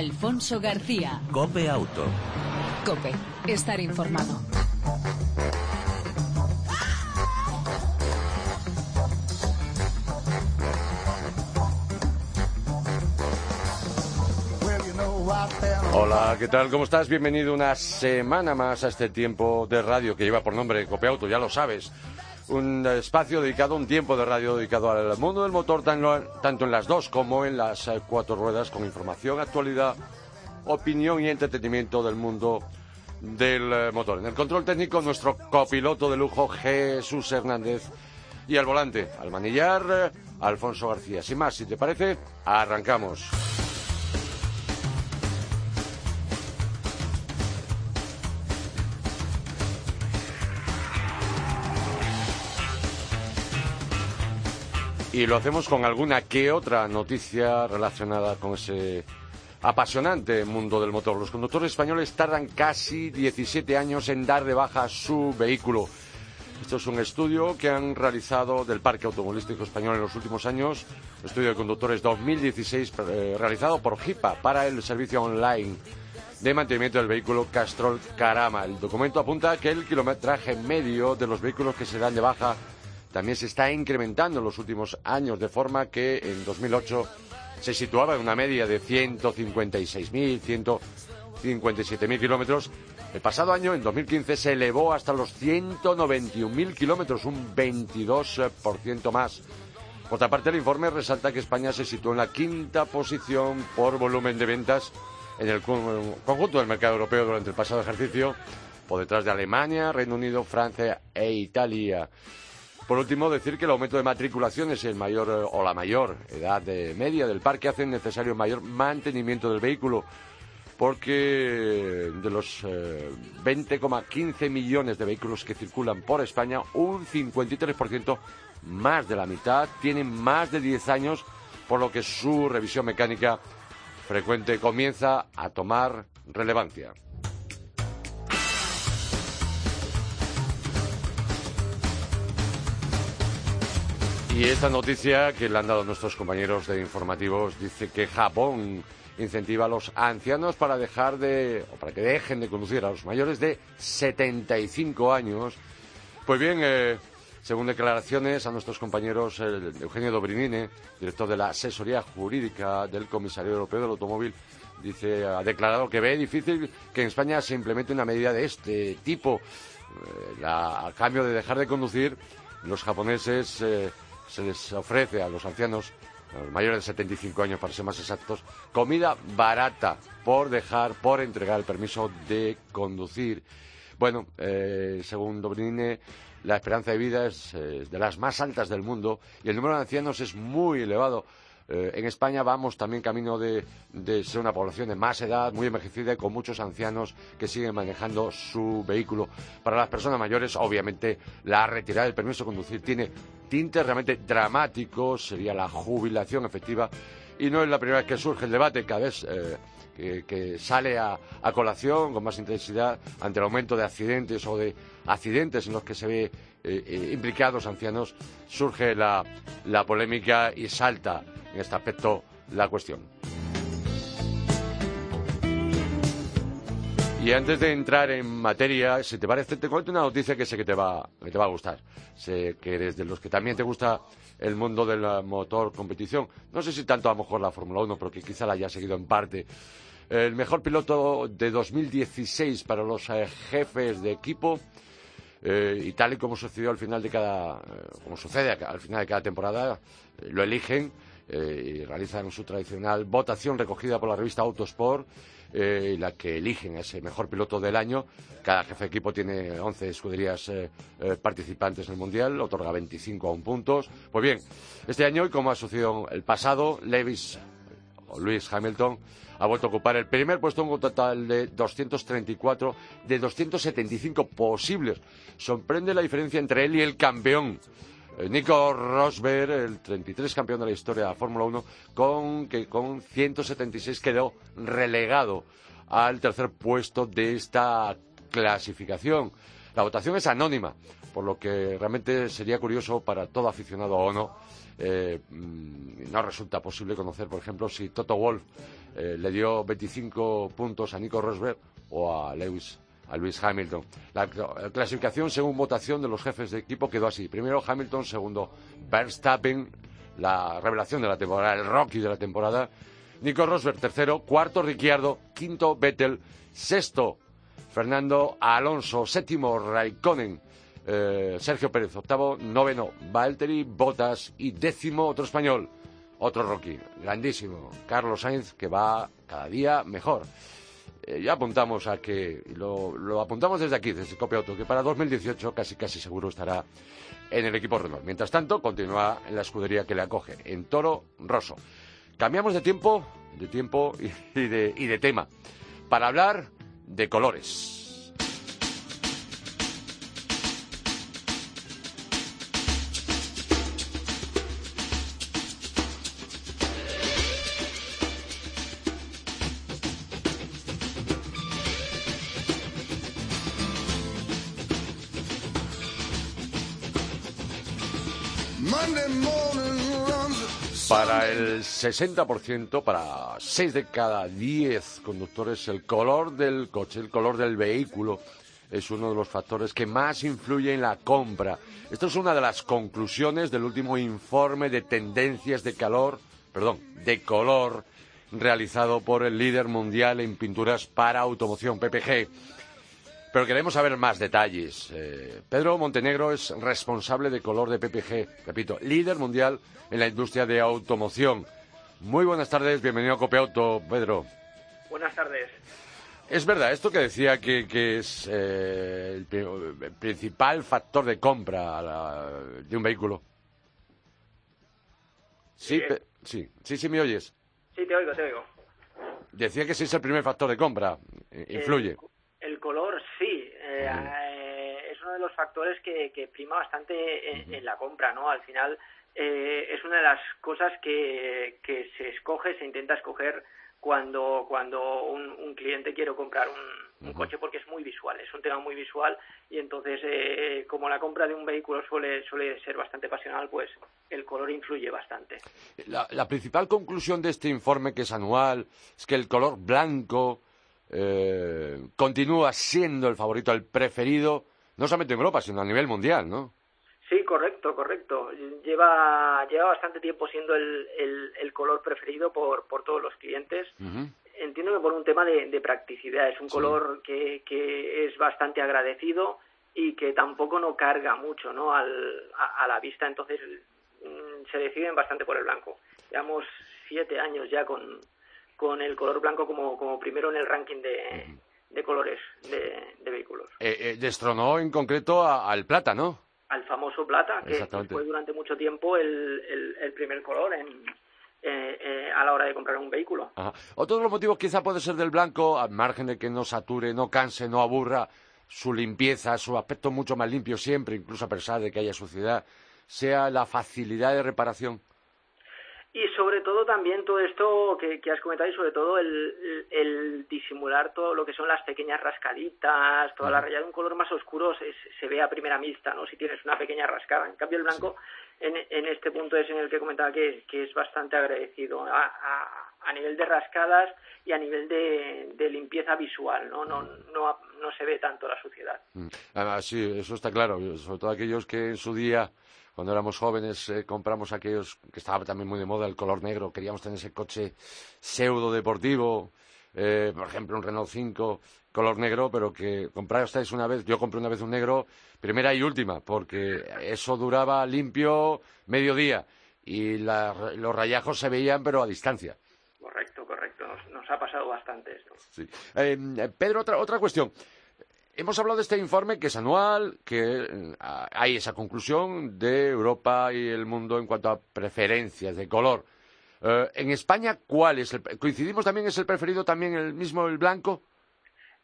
Alfonso García. Cope Auto. Cope, estar informado. Hola, ¿qué tal? ¿Cómo estás? Bienvenido una semana más a este tiempo de radio que lleva por nombre Copeauto, ya lo sabes. Un espacio dedicado, un tiempo de radio dedicado al mundo del motor, tanto en las dos como en las eh, cuatro ruedas, con información, actualidad, opinión y entretenimiento del mundo del eh, motor. En el control técnico, nuestro copiloto de lujo, Jesús Hernández. Y al volante, al manillar, eh, Alfonso García. Sin más, si te parece, arrancamos. Y lo hacemos con alguna que otra noticia relacionada con ese apasionante mundo del motor. Los conductores españoles tardan casi 17 años en dar de baja su vehículo. Esto es un estudio que han realizado del Parque Automovilístico Español en los últimos años, estudio de conductores 2016 eh, realizado por HIPA para el servicio online de mantenimiento del vehículo Castrol Carama. El documento apunta que el kilometraje medio de los vehículos que se dan de baja también se está incrementando en los últimos años, de forma que en 2008 se situaba en una media de 156.000, 157.000 kilómetros. El pasado año, en 2015, se elevó hasta los 191.000 kilómetros, un 22% más. Por otra parte, el informe resalta que España se situó en la quinta posición por volumen de ventas en el conjunto del mercado europeo durante el pasado ejercicio, por detrás de Alemania, Reino Unido, Francia e Italia. Por último, decir que el aumento de matriculaciones el mayor eh, o la mayor edad media del parque hace necesario mayor mantenimiento del vehículo porque de los 20,15 eh, millones de vehículos que circulan por España, un 53% más de la mitad tienen más de 10 años, por lo que su revisión mecánica frecuente comienza a tomar relevancia. Y esta noticia que le han dado nuestros compañeros de informativos dice que Japón incentiva a los ancianos para dejar de o para que dejen de conducir a los mayores de 75 años. Pues bien, eh, según declaraciones a nuestros compañeros Eugenio Dobrinine, director de la asesoría jurídica del Comisario Europeo del Automóvil, dice ha declarado que ve difícil que en España se implemente una medida de este tipo. Eh, a cambio de dejar de conducir, los japoneses eh, se les ofrece a los ancianos, a los mayores de 75 años para ser más exactos, comida barata por dejar, por entregar el permiso de conducir. Bueno, eh, según Dobrinine, la esperanza de vida es eh, de las más altas del mundo y el número de ancianos es muy elevado. Eh, en España vamos también camino de, ser una población de más edad, muy envejecida con muchos ancianos que siguen manejando su vehículo. Para las personas mayores, obviamente, la retirada del permiso de conducir tiene tintes realmente dramáticos, sería la jubilación efectiva. Y no es la primera vez que surge el debate, cada vez eh, que, sale a, colación con más intensidad ante el aumento de accidentes o de accidentes en los que se ve eh, implicados ancianos, surge la polémica y salta en este aspecto la cuestión. Y antes de entrar en materia, si te parece, te cuento una noticia que sé que te va, te va a gustar. Sé que eres de los que también te gusta el mundo del motor competición. No sé si tanto a lo mejor la Fórmula 1, porque quizá la haya seguido en parte. El mejor piloto de 2016 para los eh, jefes de equipo. Eh, y tal y como sucedió al final de cada, eh, como sucede al final de cada temporada, lo eligen eh, y realizan su tradicional votación recogida por la revista Autosport, eh, la que eligen ese mejor piloto del año. Cada jefe de equipo tiene 11 escuderías eh, participantes en el Mundial, otorga 25 a un puntos. Pues bien, este año, y como ha sucedido el pasado, Lewis o Lewis Hamilton ha vuelto a ocupar el primer puesto en un total de 234 de 275 posibles. Sorprende la diferencia entre él y el campeón Nico Rosberg, el 33 campeón de la historia de la Fórmula 1, con, que con 176 quedó relegado al tercer puesto de esta clasificación. La votación es anónima, por lo que realmente sería curioso para todo aficionado o no. Eh, mm, no resulta posible conocer, por ejemplo, si Toto Wolf eh, le dio 25 puntos a Nico Rosberg o a Lewis a Lewis Hamilton. La clasificación según votación de los jefes de equipo quedó así. Primero Hamilton, segundo Verstappen, la revelación de la temporada, el Rocky de la temporada. Nico Rosberg, tercero. Cuarto, Ricciardo. Quinto, Vettel. Sexto, Fernando Alonso. Séptimo, Raikkonen. Eh, Sergio Pérez, octavo, noveno, Valtteri Bottas y décimo, otro español, otro Rocky, grandísimo, Carlos Sainz, que va cada día mejor. Eh, ya apuntamos a que, lo, apuntamos desde aquí, desde Copia Auto, que para 2018 casi casi seguro estará en el equipo Renault. Mientras tanto, continúa en la escudería que le acoge, en Toro Rosso. Cambiamos de tiempo, de tiempo y de tema, para hablar de colores. El 60%, para 6 de cada 10 conductores, el color del coche, el color del vehículo, es uno de los factores que más influye en la compra. Esto es una de las conclusiones del último informe de tendencias de calor, perdón, de color realizado por el líder mundial en pinturas para automoción, PPG. Pero queremos saber más detalles. Eh, Pedro Montenegro es responsable de color de PPG, repito, líder mundial en la industria de automoción. Muy buenas tardes, bienvenido a Copiauto, Pedro. Buenas tardes. Es verdad, esto que decía que, es eh, el, principal factor de compra de un vehículo. Sí, sí, sí, sí, me oyes. Sí, te oigo, te oigo. Decía que sí es el primer factor de compra, eh, influye. El, color, Eh, es uno de los factores que, prima bastante en, la compra, ¿no? Al final eh, es una de las cosas que, que, se escoge, se intenta escoger cuando, cuando un, cliente quiere comprar un, coche porque es muy visual, es un tema muy visual y entonces eh, como la compra de un vehículo suele, suele ser bastante pasional, pues el color influye bastante. La, la principal conclusión de este informe, que es anual, es que el color blanco eh, continúa siendo el favorito, el preferido, no solamente en Europa, sino a nivel mundial, ¿no? Sí, correcto, correcto. Lleva, lleva bastante tiempo siendo el, el, color preferido por, por todos los clientes. Entiendo que por un tema de, practicidad. Es un color que, que es bastante agradecido y que tampoco no carga mucho ¿no? Al, a, la vista. Entonces mm, se deciden bastante por el blanco. Llevamos siete años ya con, con el color blanco como, como primero en el ranking de, de colores de, de vehículos. Eh, eh, destronó en concreto al plata, ¿no? al famoso plata, que fue durante mucho tiempo el, el, primer color en, eh, eh, a la hora de comprar un vehículo. Otro de los motivos quizá puede ser del blanco, al margen de que no sature, no canse, no aburra, su limpieza, su aspecto mucho más limpio siempre, incluso a pesar de que haya suciedad, sea la facilidad de reparación. Y sobre todo también todo esto que, has comentado y sobre todo el, disimular todo lo que son las pequeñas rascaditas, toda la raya de un color más oscuro se, ve a primera vista, ¿no? Si tienes una pequeña rascada. En cambio el blanco en, en, este punto es en el que comentaba que, que es bastante agradecido a, a, a, nivel de rascadas y a nivel de, limpieza visual, ¿no? No, no, no se ve tanto la suciedad. Mm. Además, sí, eso está claro. Sobre todo aquellos que en su día cuando éramos jóvenes eh, compramos aquellos que estaba también muy de moda el color negro, queríamos tener ese coche pseudo deportivo, eh, por ejemplo un Renault 5 color negro, pero que comprasteis una vez, yo compré una vez un negro, primera y última, porque eso duraba limpio medio día y los rayajos se veían pero a distancia. Correcto, correcto, nos, ha pasado bastante esto. Sí. Eh, Pedro, otra, otra cuestión. Hemos hablado de este informe que es anual, que eh, hay esa conclusión de Europa y el mundo en cuanto a preferencias de color. Eh, en España, ¿cuál es? El, ¿Coincidimos también? ¿Es el preferido también el mismo, el blanco?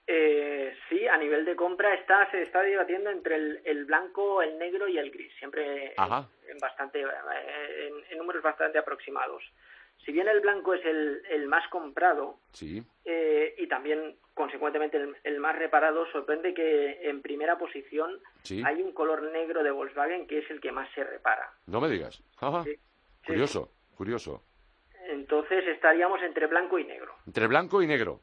Eh, sí, a nivel de compra está, se está debatiendo entre el, blanco, el negro y el gris, siempre en, bastante, en, números bastante aproximados. Si bien el blanco es el, el más comprado sí. eh, y también consecuentemente el, más reparado, sorprende que en primera posición hay un color negro de Volkswagen que es el que más se repara. No me digas. curioso, curioso. Entonces estaríamos entre blanco y negro. Entre blanco y negro.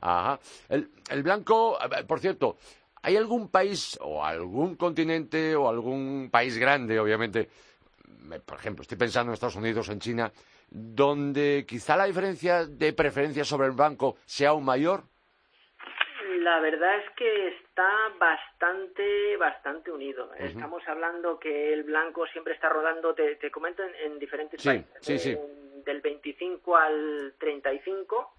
Ajá. El, el blanco, por cierto, ¿hay algún país o algún continente o algún país grande, obviamente, por ejemplo, estoy pensando en Estados Unidos, en China, donde quizá la diferencia de preferencia sobre el blanco sea aún mayor? La verdad es que está bastante, bastante unido. Estamos hablando que el blanco siempre está rodando, te, te comento, en, diferentes países. Sí, sí. del 25 al 35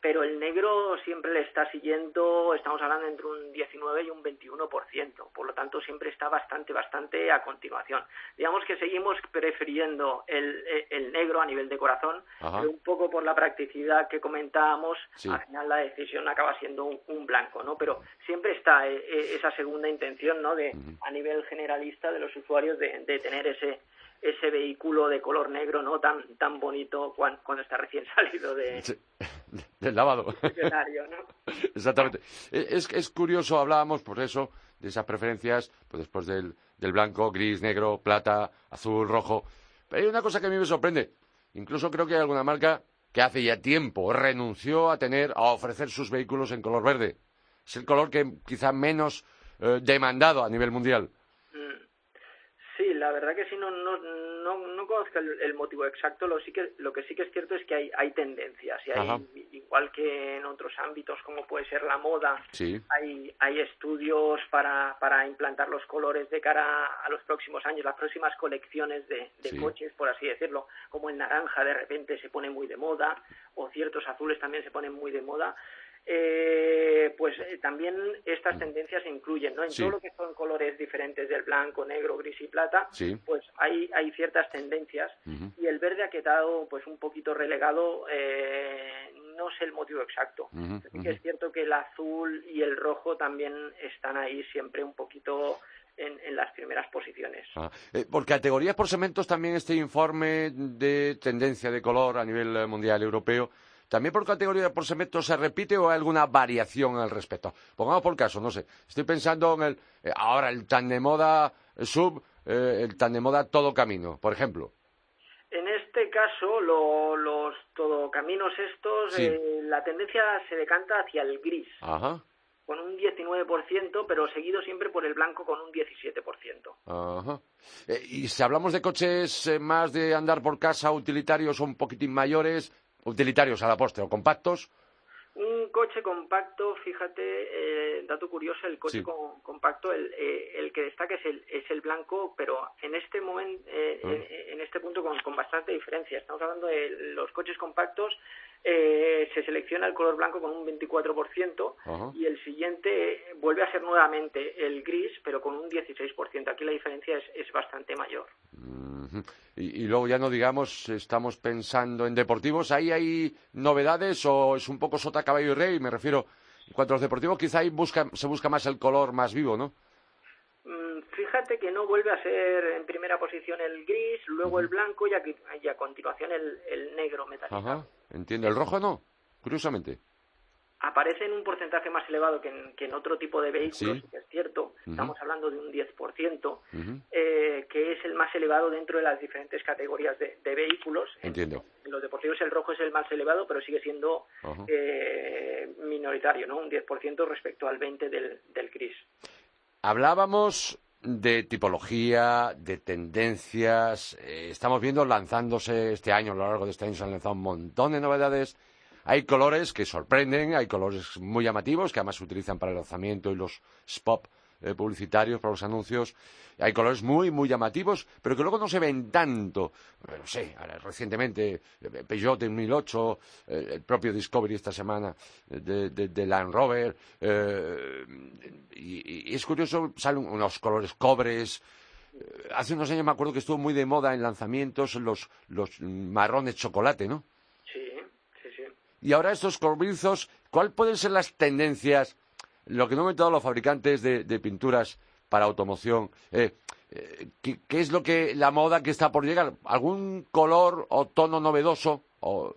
pero el negro siempre le está siguiendo, estamos hablando entre un 19 y un 21%, por lo tanto siempre está bastante, bastante a continuación. Digamos que seguimos prefiriendo el, el negro a nivel de corazón, pero un poco por la practicidad que comentábamos, al final la decisión acaba siendo un, blanco, ¿no? Pero siempre está eh, eh, esa segunda intención, ¿no? De, a nivel generalista de los usuarios de, de tener ese ese vehículo de color negro no tan tan bonito cuando, está recién salido de del lavado. Exactamente. E, es, es curioso hablábamos por eso de esas preferencias pues después del, del blanco gris negro plata azul rojo. Pero hay una cosa que a mí me sorprende. Incluso creo que hay alguna marca que hace ya tiempo renunció a tener a ofrecer sus vehículos en color verde. Es el color que quizá menos eh, demandado a nivel mundial la verdad que sí, no, no, no, no conozco el, motivo exacto. Lo, sí que, lo que sí que es cierto es que hay, hay tendencias. Y hay, igual que en otros ámbitos, como puede ser la moda, hay, hay estudios para, para implantar los colores de cara a los próximos años, las próximas colecciones de, de coches, por así decirlo. Como el naranja de repente se pone muy de moda, o ciertos azules también se ponen muy de moda eh, pues eh, también estas tendencias se incluyen, ¿no? En todo lo que son colores diferentes del blanco, negro, gris y plata, pues hay, hay ciertas tendencias y el verde ha quedado pues un poquito relegado, eh, no sé el motivo exacto. que es cierto que el azul y el rojo también están ahí siempre un poquito en, en, las primeras posiciones. Ah, eh, por categorías por segmentos también este informe de tendencia de color a nivel mundial europeo ¿También por categoría por segmento se repite o hay alguna variación al respecto? Pongamos por caso, no sé, estoy pensando en el, eh, ahora el tan de moda sub, eh, el tan de moda todo camino, por ejemplo. En este caso, los todocaminos estos, eh, la tendencia se decanta hacia el gris. Con un 19%, pero seguido siempre por el blanco con un 17%. Ajá. y si hablamos de coches más de andar por casa, utilitarios o un poquitín mayores, utilitarios a la postre o compactos. Un coche compacto, fíjate, eh, dato curioso, el coche compacto, el, eh, el, que destaca es el, es el blanco, pero en este momento, eh, ah. en, este punto con, con bastante diferencia. Estamos hablando de los coches compactos eh, se selecciona el color blanco con un 24% y el siguiente vuelve a ser nuevamente el gris, pero con un 16%. Aquí la diferencia es, es bastante mayor. y, luego ya no digamos, estamos pensando en deportivos, ¿ahí hay novedades o es un poco sota, caballo y rey? Me refiero, en cuanto a los deportivos, quizá ahí se busca más el color más vivo, ¿no? Mm, fíjate que no vuelve a ser en primera posición el gris, luego el blanco y a, continuación el, negro metálico. Ajá, entiendo. ¿El rojo no? Curiosamente. Aparece en un porcentaje más elevado que en, otro tipo de vehículos, que es cierto. Estamos hablando de un 10%, eh, que es el más elevado dentro de las diferentes categorías de, vehículos. Entiendo. En, los deportivos el rojo es el más elevado, pero sigue siendo eh, minoritario, ¿no? Un 10% respecto al 20% del, del gris. Hablábamos de tipología, de tendencias. Eh, estamos viendo lanzándose este año, a lo largo de este año se han lanzado un montón de novedades. Hay colores que sorprenden, hay colores muy llamativos que además se utilizan para el lanzamiento y los spot eh, publicitarios, para los anuncios. Hay colores muy, muy llamativos, pero que luego no se ven tanto. Eh, no sé, recientemente eh, Peugeot 2008, el propio Discovery esta semana de, Land Rover. y, es curioso, salen unos colores cobres. Hace unos años me acuerdo que estuvo muy de moda en lanzamientos los, los marrones chocolate, ¿no? Sí, sí, sí. Y ahora estos corbrizos, ¿cuáles pueden ser las tendencias lo que no han comentado los fabricantes de, pinturas para automoción, eh, eh, ¿qué, es lo que la moda que está por llegar? ¿Algún color o tono novedoso o...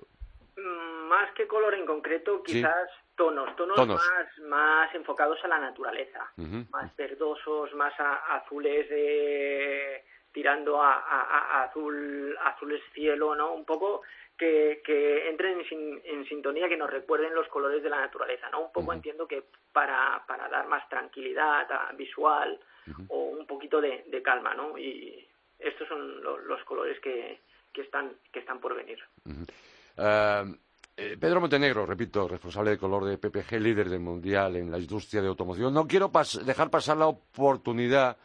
Mm, más que color en concreto, quizás tonos, tonos, Más, más enfocados a la naturaleza, más verdosos, más azules eh, tirando a, a, azul, azules cielo, ¿no? Un poco que, que entren en, sintonía, que nos recuerden los colores de la naturaleza, ¿no? Un poco entiendo que para, para dar más tranquilidad visual o un poquito de, calma, ¿no? Y estos son los colores que, que, están, que están por venir. Eh, Pedro Montenegro, repito, responsable de color de PPG, líder del mundial en la industria de automoción. No quiero dejar pasar la oportunidad,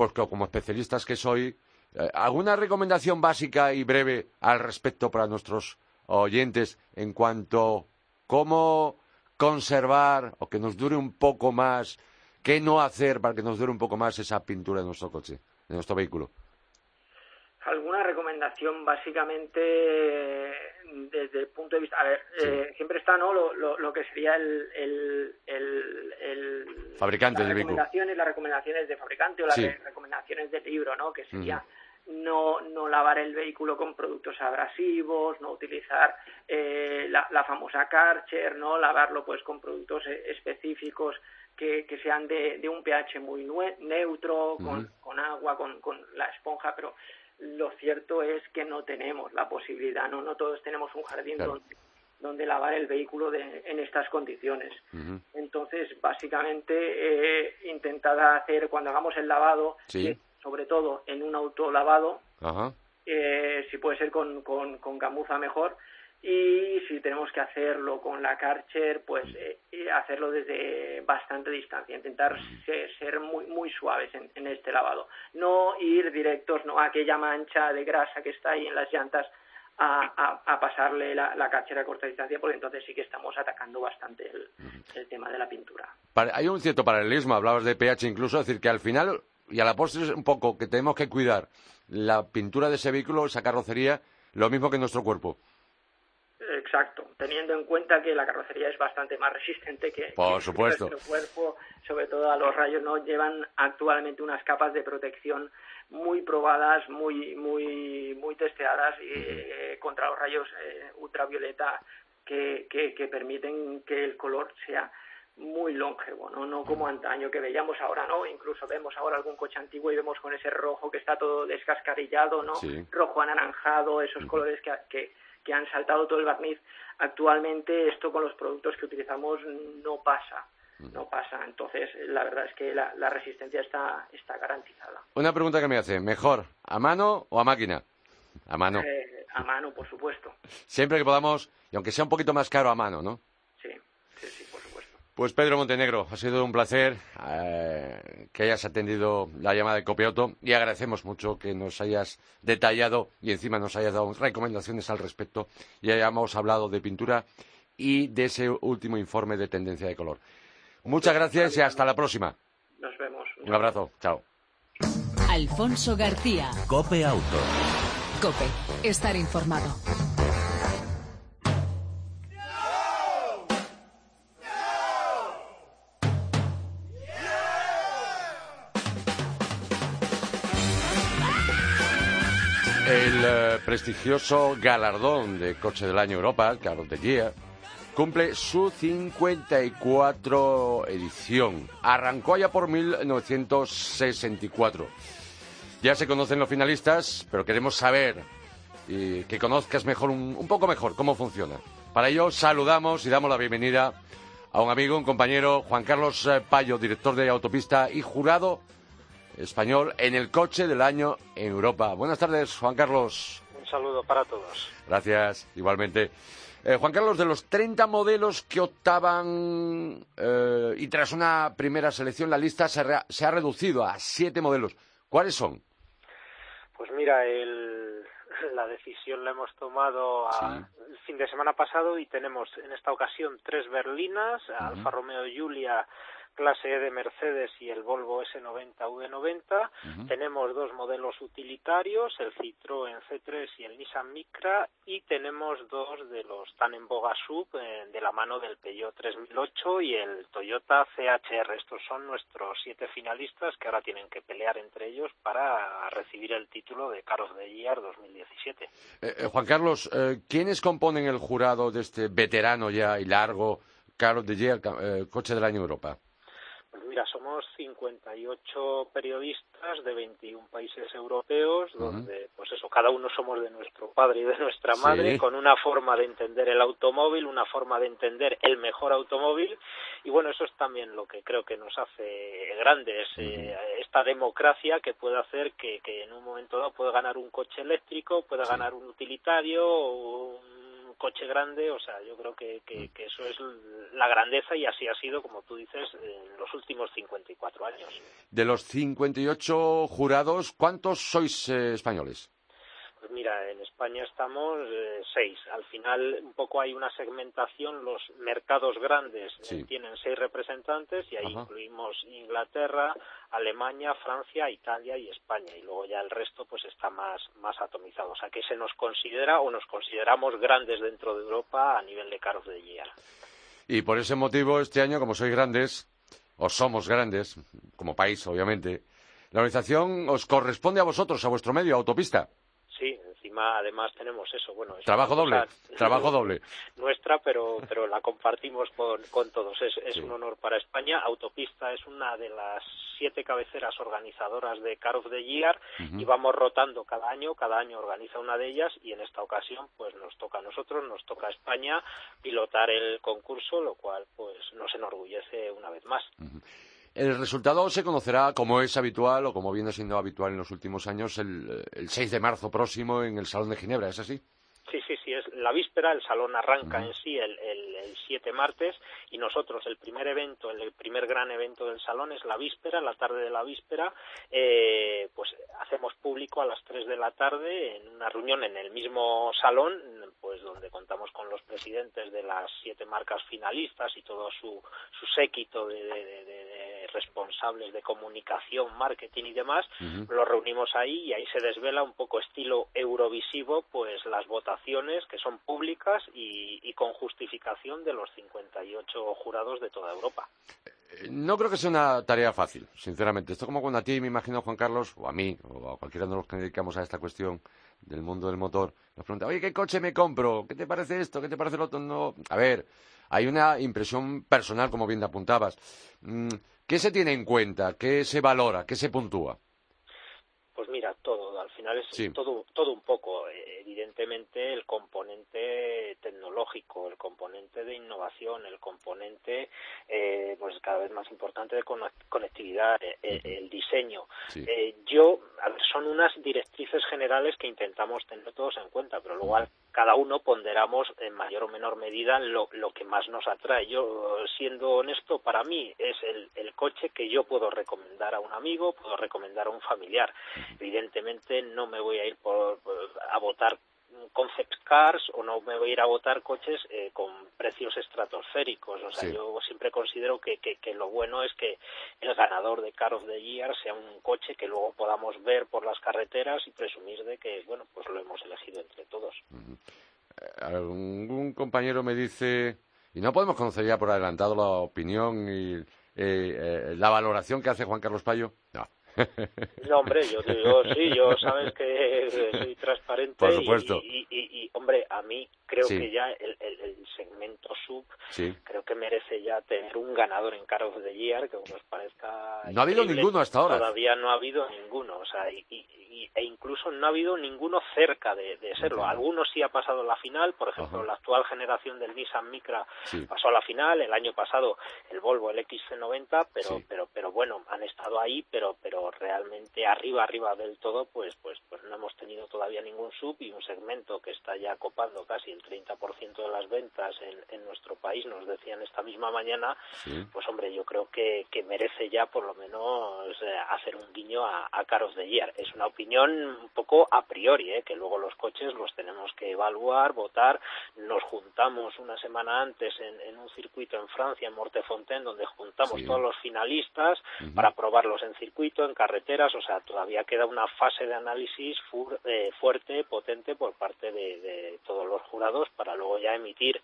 porque como especialistas que soy, eh, ¿alguna recomendación básica y breve al respecto para nuestros oyentes en cuanto cómo conservar o que nos dure un poco más, qué no hacer para que nos dure un poco más esa pintura de nuestro coche, de nuestro vehículo? Alguna recomendación básicamente desde el punto de vista a ver eh, siempre está no lo, lo, que sería el, el, el, fabricante las recomendaciones las recomendaciones de fabricante o las recomendaciones del libro no que sería no, no lavar el vehículo con productos abrasivos, no utilizar eh, la, la, famosa Karcher, no lavarlo pues con productos eh, específicos que, que sean de, de, un pH muy neutro, con, con agua, con, con la esponja, pero lo cierto es que no tenemos la posibilidad, no, no todos tenemos un jardín donde, lavar el vehículo en estas condiciones. Entonces, básicamente, eh, intentad hacer cuando hagamos el lavado, sobre todo en un auto lavado, eh, si puede ser con, con, con gamuza mejor, y si tenemos que hacerlo con la Karcher, pues eh, hacerlo desde bastante distancia, intentar ser, muy muy suaves en, este lavado, no ir directos no a aquella mancha de grasa que está ahí en las llantas a, a, pasarle la, la Karcher a corta distancia, porque entonces sí que estamos atacando bastante el, tema de la pintura. Hay un cierto paralelismo, hablabas de pH incluso, es decir, que al final y a la postre es un poco que tenemos que cuidar la pintura de ese vehículo, esa carrocería, lo mismo que nuestro cuerpo. Exacto, teniendo en cuenta que la carrocería es bastante más resistente que, nuestro cuerpo, sobre todo a los rayos, no llevan actualmente unas capas de protección muy probadas, muy muy muy testeadas y, eh, contra los rayos eh, ultravioleta que, que, permiten que el color sea muy longevo, ¿no? no como antaño que veíamos ahora, ¿no? Incluso vemos ahora algún coche antiguo y vemos con ese rojo que está todo descascarillado, ¿no? Rojo anaranjado, esos colores que, que, que han saltado todo el barniz. Actualmente esto con los productos que utilizamos no pasa no pasa. Entonces, la verdad es que la, resistencia está, está garantizada. Una pregunta que me hace, ¿mejor a mano o a máquina? A mano. Eh, a mano, por supuesto. Siempre que podamos, y aunque sea un poquito más caro a mano, ¿no? Pues Pedro Montenegro, ha sido un placer eh, que hayas atendido la llamada de Copioto y agradecemos mucho que nos hayas detallado y encima nos hayas dado recomendaciones al respecto y hayamos hablado de pintura y de ese último informe de tendencia de color. Muchas gracias y hasta la próxima. Nos vemos. Un abrazo. Chao. Alfonso García. Cope Auto. Cope. Estar informado. Prestigioso galardón de Coche del Año Europa, Carlos de Guía, cumple su 54 edición. Arrancó allá por 1964. Ya se conocen los finalistas, pero queremos saber y que conozcas mejor, un, un poco mejor, cómo funciona. Para ello saludamos y damos la bienvenida a un amigo, un compañero, Juan Carlos eh, Payo, director de Autopista y jurado español en el coche del año en Europa. Buenas tardes, Juan Carlos. Saludo para todos. Gracias, igualmente. Eh, Juan Carlos, de los 30 modelos que optaban eh, y tras una primera selección, la lista se, ha reducido a siete modelos. ¿Cuáles son? Pues mira, la decisión la hemos tomado el fin de semana pasado y tenemos en esta ocasión tres berlinas, Alfa Romeo Giulia clase E de Mercedes y el Volvo S90 V90. Tenemos dos modelos utilitarios, el Citroën C3 y el Nissan Micra, y tenemos dos de los tan en boga sub eh, de la mano del Peugeot 3008 y el Toyota CHR. Estos son nuestros siete finalistas que ahora tienen que pelear entre ellos para recibir el título de Carlos de Year 2017. Eh, eh, Juan Carlos, ¿quiénes componen el jurado de este veterano ya y largo Carlos de Year, coche del año Europa? Mira, somos 58 periodistas de 21 países europeos, donde, pues eso, cada uno somos de nuestro padre y de nuestra madre, con una forma de entender el automóvil, una forma de entender el mejor automóvil, y bueno, eso es también lo que creo que nos hace grandes, eh, esta democracia que puede hacer que, que en un momento dado pueda ganar un coche eléctrico, pueda ganar un utilitario, o un coche grande, o sea, yo creo que, que, que, eso es la grandeza y así ha sido, como tú dices, en los últimos 54 años. De los 58 jurados, ¿cuántos sois eh, españoles? Pues mira, en España estamos eh, seis. Al final un poco hay una segmentación. Los mercados grandes eh, tienen seis representantes y ahí incluimos Inglaterra, Alemania, Francia, Italia y España. Y luego ya el resto pues está más, más atomizado. O sea que se nos considera o nos consideramos grandes dentro de Europa a nivel de carros de guía. Y por ese motivo este año, como sois grandes, o somos grandes, como país obviamente, la organización os corresponde a vosotros, a vuestro medio, autopista además tenemos eso, bueno, trabajo doble, trabajo doble. Nuestra, pero pero la compartimos con, con todos. Es, es un honor para España. Autopista es una de las siete cabeceras organizadoras de Car of the Year y vamos rotando cada año, cada año organiza una de ellas y en esta ocasión pues nos toca a nosotros, nos toca a España pilotar el concurso, lo cual pues nos enorgullece una vez más. El resultado se conocerá, como es habitual o como viene siendo habitual en los últimos años, el, el 6 de marzo próximo en el Salón de Ginebra, ¿es así? Sí, sí, es la víspera, el salón arranca en sí el, el, el 7 martes y nosotros el primer evento, el primer gran evento del salón es la víspera, la tarde de la víspera, eh, pues hacemos público a las 3 de la tarde en una reunión en el mismo salón, pues donde contamos con los presidentes de las siete marcas finalistas y todo su, su séquito de, de, de, de responsables de comunicación, marketing y demás, lo reunimos ahí y ahí se desvela un poco estilo eurovisivo, pues las votaciones que son públicas y, con justificación de los 58 jurados de toda Europa. Eh, no creo que sea una tarea fácil, sinceramente. Esto como cuando a ti, me imagino, Juan Carlos, o a mí, o a cualquiera de los que dedicamos a esta cuestión del mundo del motor, nos pregunta, oye, ¿qué coche me compro? ¿Qué te parece esto? ¿Qué te parece lo otro? No. A ver, hay una impresión personal, como bien te apuntabas. Mm, ¿Qué se tiene en cuenta? ¿Qué se valora? ¿Qué se puntúa? Pues mira, todo, al final es todo, todo un poco. Evidentemente el componente tecnológico, el componente de innovación, el componente eh, pues cada vez más importante de conectividad, eh, eh, el diseño. Eh, yo, son unas directrices generales que intentamos tener todos en cuenta, pero luego cada uno ponderamos en mayor o menor medida lo, lo que más nos atrae. Yo, siendo honesto, para mí es el, el coche que yo puedo recomendar a un amigo, puedo recomendar a un familiar. Evidentemente no me voy a ir por, a votar concept cars o no me voy a ir a votar coches eh, con precios estratosféricos. O sea, sí. yo siempre considero que, que, que, lo bueno es que el ganador de Car of the Year sea un coche que luego podamos ver por las carreteras y presumir de que, bueno, pues lo hemos elegido entre todos. -huh. Algún compañero me dice, y no podemos conocer ya por adelantado la opinión y eh, eh, la valoración que hace Juan Carlos Payo. No. No, hombre, yo, yo sí, yo sabes que soy transparente. Por supuesto. Y, y, y, y hombre, a mí creo sí. que ya el, el, el segmento sub sí. creo que merece ya tener un ganador en Car of the Year que nos parezca. No ha habido ninguno hasta ahora. Todavía no ha habido ninguno, o sea, y, e incluso no ha habido ninguno cerca de, de serlo. Algunos sí ha pasado a la final, por ejemplo, Ajá. la actual generación del Nissan Micra sí. pasó a la final, el año pasado el Volvo, el XC90, pero, pero, pero bueno, han estado ahí, pero, pero pero realmente arriba, arriba del todo, pues, pues, pues no hemos tenido todavía ningún sub y un segmento que está ya copando casi el 30% de las ventas en, en, nuestro país, nos decían esta misma mañana, pues hombre, yo creo que, que merece ya por lo menos eh, hacer un guiño a, a Caros de Year. Es una opinión un poco a priori, ¿eh? que luego los coches los tenemos que evaluar, votar, nos juntamos una semana antes en, en un circuito en Francia, en Mortefontaine, donde juntamos todos los finalistas para probarlos en circuito, en carreteras, o sea, todavía queda una fase de análisis eh, fuerte, potente por parte de, de todos los jurados para luego ya emitir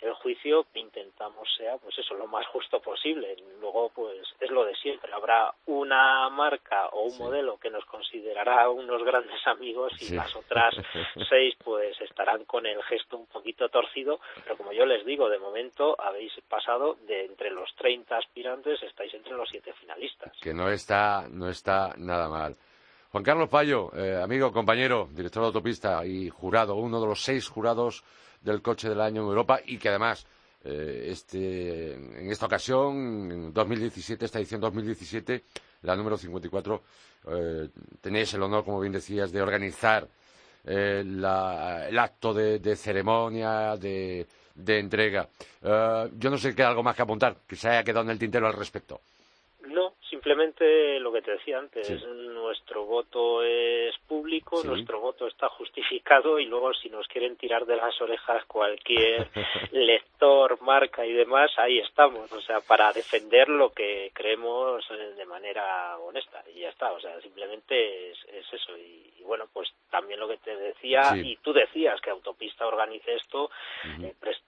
el juicio intentamos sea pues eso lo más justo posible. Luego pues es lo de siempre. Habrá una marca o un modelo que nos considerará unos grandes amigos y las otras seis pues estarán con el gesto un poquito torcido. Pero como yo les digo de momento habéis pasado de entre los 30 aspirantes estáis entre los siete finalistas. Que no está no está nada mal. Juan Carlos Payo, eh, amigo, compañero, director de autopista y jurado, uno de los seis jurados del coche del año en Europa y que además eh, este, en esta ocasión, en 2017, esta edición 2017, la número 54, eh, tenéis el honor, como bien decías, de organizar eh, la, el acto de, de ceremonia, de, de entrega. Eh, yo no sé si queda algo más que apuntar, que se haya quedado en el tintero al respecto. No, simplemente lo que te decía antes, nuestro voto es público, nuestro voto está justificado y luego si nos quieren tirar de las orejas cualquier lector, marca y demás, ahí estamos, o sea, para defender lo que creemos de manera honesta y ya está, o sea, simplemente es, eso y, bueno, pues también lo que te decía y tú decías que Autopista organice esto,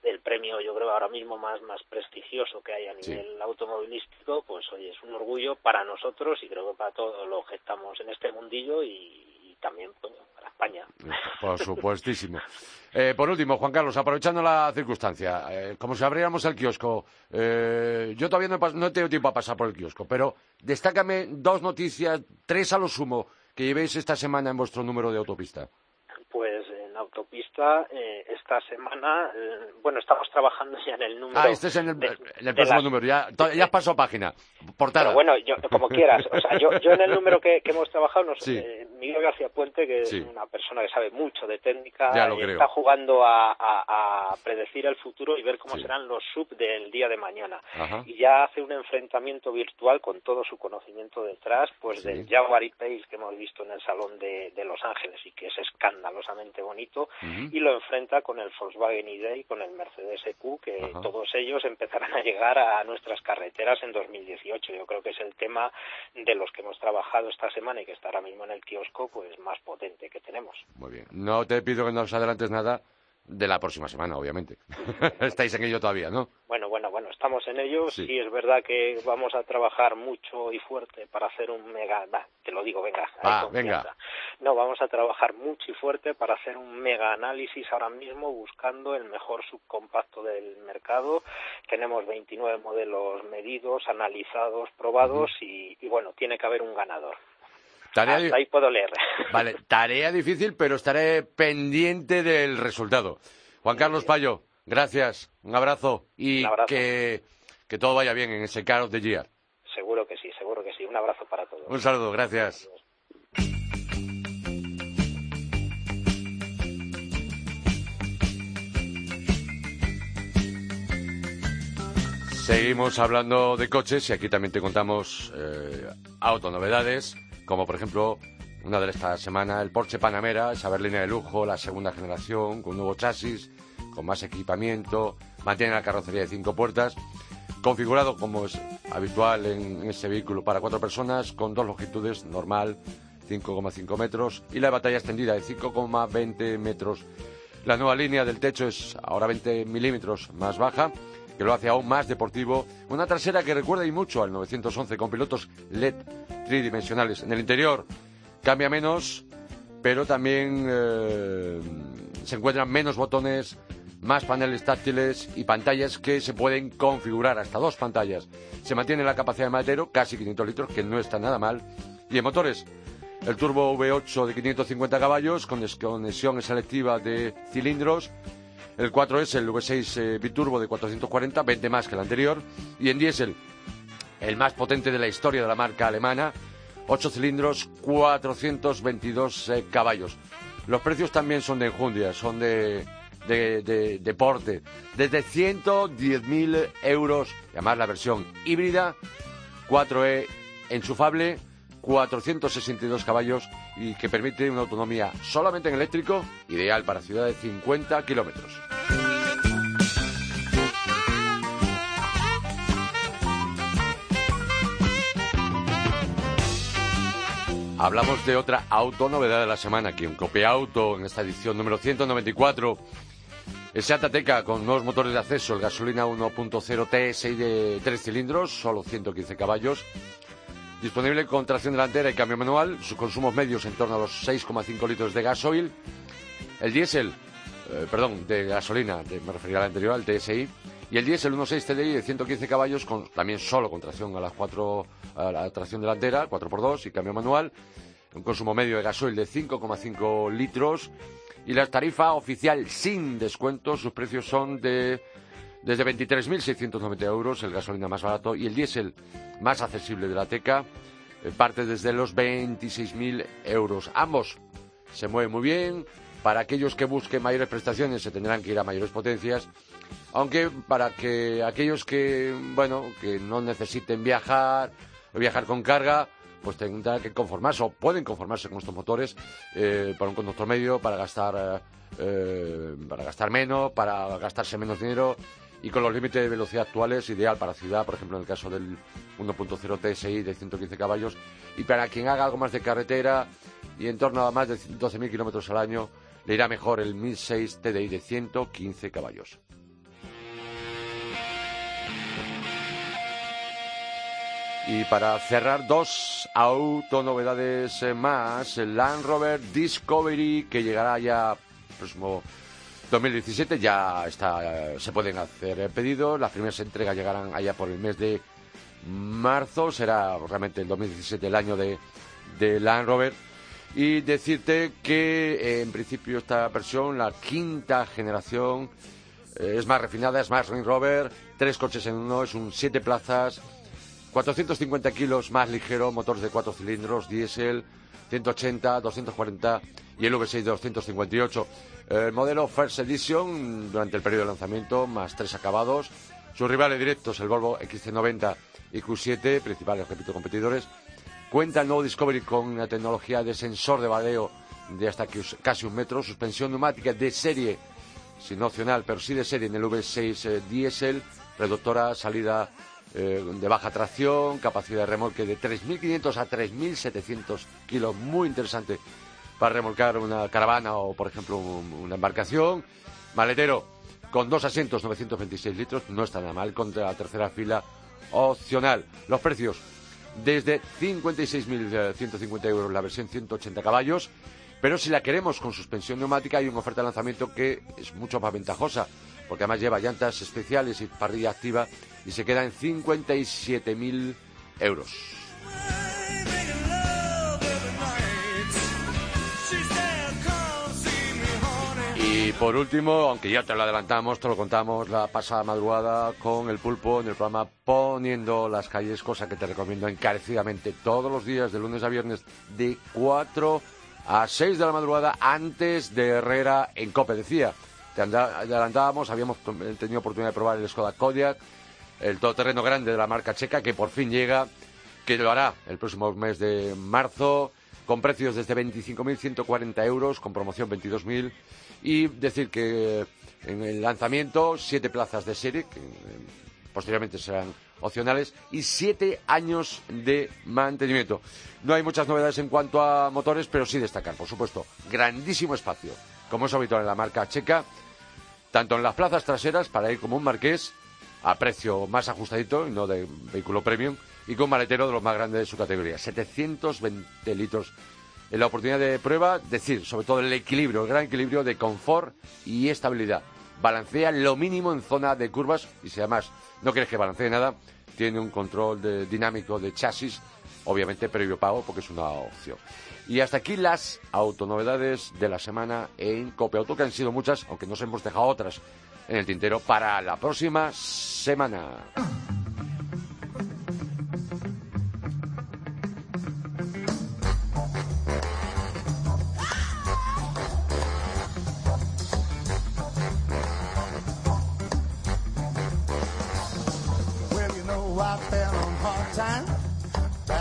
el, premio yo creo ahora mismo más más prestigioso que hay a nivel automovilístico, pues oye, es un orgullo para nosotros y creo que para todos los que estamos en este mundillo y, también para España. Por supuestísimo. Eh, por último, Juan Carlos, aprovechando la circunstancia, eh, como si abriéramos el kiosco, eh, yo todavía no he, no he tenido tiempo a pasar por el kiosco, pero destácame dos noticias, tres a lo sumo, que llevéis esta semana en vuestro número de autopista autopista eh, esta semana. Eh, bueno, estamos trabajando ya en el número. Ah, este es en el, próximo número. Ya, ya pasó página. Portada. bueno, yo, como quieras. O sea, yo, yo en el número que, que hemos trabajado, nos, eh, Miguel García Puente, que es una persona que sabe mucho de técnica, está jugando a, a, predecir el futuro y ver cómo serán los sub del día de mañana. Y ya hace un enfrentamiento virtual con todo su conocimiento detrás, pues del Jaguar E-Pace que hemos visto en el Salón de, de Los Ángeles y que es escandalosamente bonito y lo enfrenta con el Volkswagen ID y con el Mercedes EQ, que todos ellos empezarán a llegar a nuestras carreteras en 2018. Yo creo que es el tema de los que hemos trabajado esta semana y que está ahora mismo en el kiosco, pues más potente que tenemos. Muy bien. No te pido que nos adelantes nada de la próxima semana, obviamente. Estáis en ello todavía, ¿no? Bueno, bueno, bueno, estamos en ello. Sí. es verdad que vamos a trabajar mucho y fuerte para hacer un mega... te lo digo, venga. Ah, venga. No, vamos a trabajar mucho y fuerte para hacer un mega análisis ahora mismo buscando el mejor subcompacto del mercado. Tenemos 29 modelos medidos, analizados, probados y, y bueno, tiene que haber un ganador. Tarea ahí puedo leer. Vale, tarea difícil, pero estaré pendiente del resultado. Juan Carlos Payo, gracias, un abrazo y Que, que todo vaya bien en ese Car de the Seguro que sí, seguro que sí. Un abrazo para todos. Un saludo, gracias. Seguimos hablando de coches y aquí también te contamos eh, autonovedades como por ejemplo una de esta semana, el Porsche Panamera, esa berlina de lujo, la segunda generación, con nuevo chasis, con más equipamiento, mantiene la carrocería de cinco puertas, configurado como es habitual en, ese vehículo para cuatro personas, con dos longitudes, normal, 5,5 metros, y la batalla extendida de 5,20 metros. La nueva línea del techo es ahora 20 milímetros más baja, que lo hace aún más deportivo. Una trasera que recuerda y mucho al 911 con pilotos LED tridimensionales. En el interior cambia menos, pero también eh, se encuentran menos botones, más paneles táctiles y pantallas que se pueden configurar, hasta dos pantallas. Se mantiene la capacidad de maletero, casi 500 litros, que no está nada mal. Y en motores, el turbo V8 de 550 caballos con desconexión selectiva de cilindros el 4S, el V6 eh, biturbo de 440, 20 más que el anterior. Y en diésel, el más potente de la historia de la marca alemana, 8 cilindros, 422 eh, caballos. Los precios también son de enjundia, son de, de, deporte. Desde 110.000 euros, además la versión híbrida, 4E enchufable, 462 caballos y que permite una autonomía solamente en eléctrico, ideal para ciudades de 50 kilómetros. Hablamos de otra autonovedad de la semana, aquí en Auto, en esta edición número 194. El Seat Ateca con nuevos motores de acceso, el gasolina 1.0 TSI de 3 cilindros, solo 115 caballos. Disponible con tracción delantera y cambio manual, sus consumos medios en torno a los 6,5 litros de gasoil. El diésel, eh, perdón, de gasolina, me refería al anterior, al TSI. Y el diésel 1.6 TDI de 115 caballos, con, también solo con tracción a las 4 a la tracción delantera, 4x2 y cambio manual, un consumo medio de gasoil de 5,5 litros y la tarifa oficial sin descuento, sus precios son de desde 23.690 euros, el gasolina más barato y el diésel más accesible de la TECA eh, parte desde los 26.000 euros. Ambos se mueven muy bien. Para aquellos que busquen mayores prestaciones se tendrán que ir a mayores potencias aunque para que aquellos que, bueno, que no necesiten viajar, viajar con carga, pues tendrán que conformarse o pueden conformarse con estos motores eh, para un conductor medio, para gastar, eh, para gastar menos, para gastarse menos dinero y con los límites de velocidad actuales, ideal para ciudad, por ejemplo en el caso del 1.0 TSI de 115 caballos, y para quien haga algo más de carretera y en torno a más de 12.000 kilómetros al año, le irá mejor el 1006 TDI de 115 caballos. Y para cerrar, dos autonovedades más. El Land Rover Discovery, que llegará ya próximo 2017. Ya está, se pueden hacer pedidos. Las primeras entregas llegarán allá por el mes de marzo. Será realmente el 2017 el año de, de Land Rover. Y decirte que en principio esta versión, la quinta generación, eh, es más refinada, es más Range Rover. Tres coches en uno, es un siete plazas 450 kilos más ligero, motores de cuatro cilindros, diésel, 180, 240 y el V6 258. El modelo First Edition durante el periodo de lanzamiento, más tres acabados. Sus rivales directos, el Volvo XC90 y Q7, principales, repito, competidores. Cuenta el nuevo Discovery con una tecnología de sensor de badeo de hasta casi un metro, suspensión neumática de serie, sin opcional, pero sí de serie en el V6 eh, diésel, reductora, salida eh, de baja tracción, capacidad de remolque de 3.500 a 3.700 kilos, muy interesante para remolcar una caravana o, por ejemplo, una embarcación. Maletero con dos asientos, 926 litros, no está nada mal, contra la tercera fila opcional. Los precios, desde 56.150 euros la versión 180 caballos, pero si la queremos con suspensión neumática hay una oferta de lanzamiento que es mucho más ventajosa, porque además lleva llantas especiales y parrilla activa y se queda en 57.000 euros. Y por último, aunque ya te lo adelantamos, te lo contamos la pasada madrugada con el pulpo en el programa Poniendo las calles, cosa que te recomiendo encarecidamente todos los días, de lunes a viernes, de 4 a 6 de la madrugada, antes de Herrera en Cope. Decía, te adelantábamos, habíamos tenido oportunidad de probar el Skoda Kodiak, el todoterreno grande de la marca checa que por fin llega, que lo hará el próximo mes de marzo, con precios desde 25.140 euros, con promoción 22.000. Y decir que en el lanzamiento, siete plazas de serie, que eh, posteriormente serán opcionales, y siete años de mantenimiento. No hay muchas novedades en cuanto a motores, pero sí destacar, por supuesto, grandísimo espacio, como es habitual en la marca checa, tanto en las plazas traseras para ir como un marqués, a precio más ajustadito y no de vehículo premium y con maletero de los más grandes de su categoría, 720 litros. En la oportunidad de prueba, decir, sobre todo el equilibrio, el gran equilibrio de confort y estabilidad. Balancea lo mínimo en zona de curvas y si además no quieres que balancee nada, tiene un control dinámico de chasis, obviamente previo pago porque es una opción. Y hasta aquí las autonovedades de la semana en Cope Auto, que han sido muchas, aunque nos hemos dejado otras en el tintero para la próxima semana.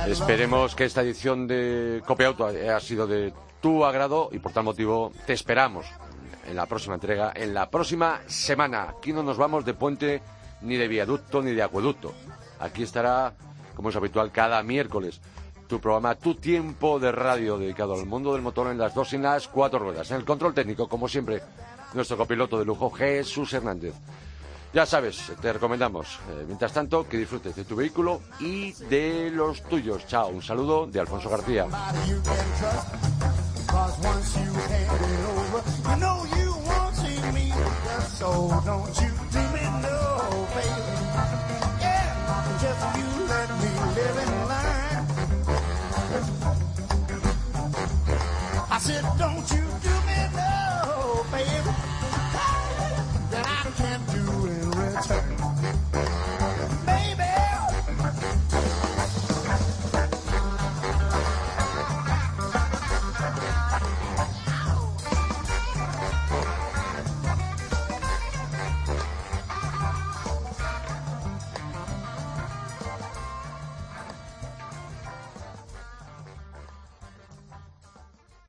Esperemos que esta edición de Copia Auto haya sido de tu agrado y por tal motivo te esperamos en la próxima entrega, en la próxima semana. Aquí no nos vamos de puente ni de viaducto ni de acueducto. Aquí estará, como es habitual, cada miércoles tu programa Tu Tiempo de Radio dedicado al mundo del motor en las dos y las cuatro ruedas. En el control técnico, como siempre, nuestro copiloto de lujo Jesús Hernández. Ya sabes, te recomendamos, eh, mientras tanto, que disfrutes de tu vehículo y de los tuyos. Chao, un saludo de Alfonso García.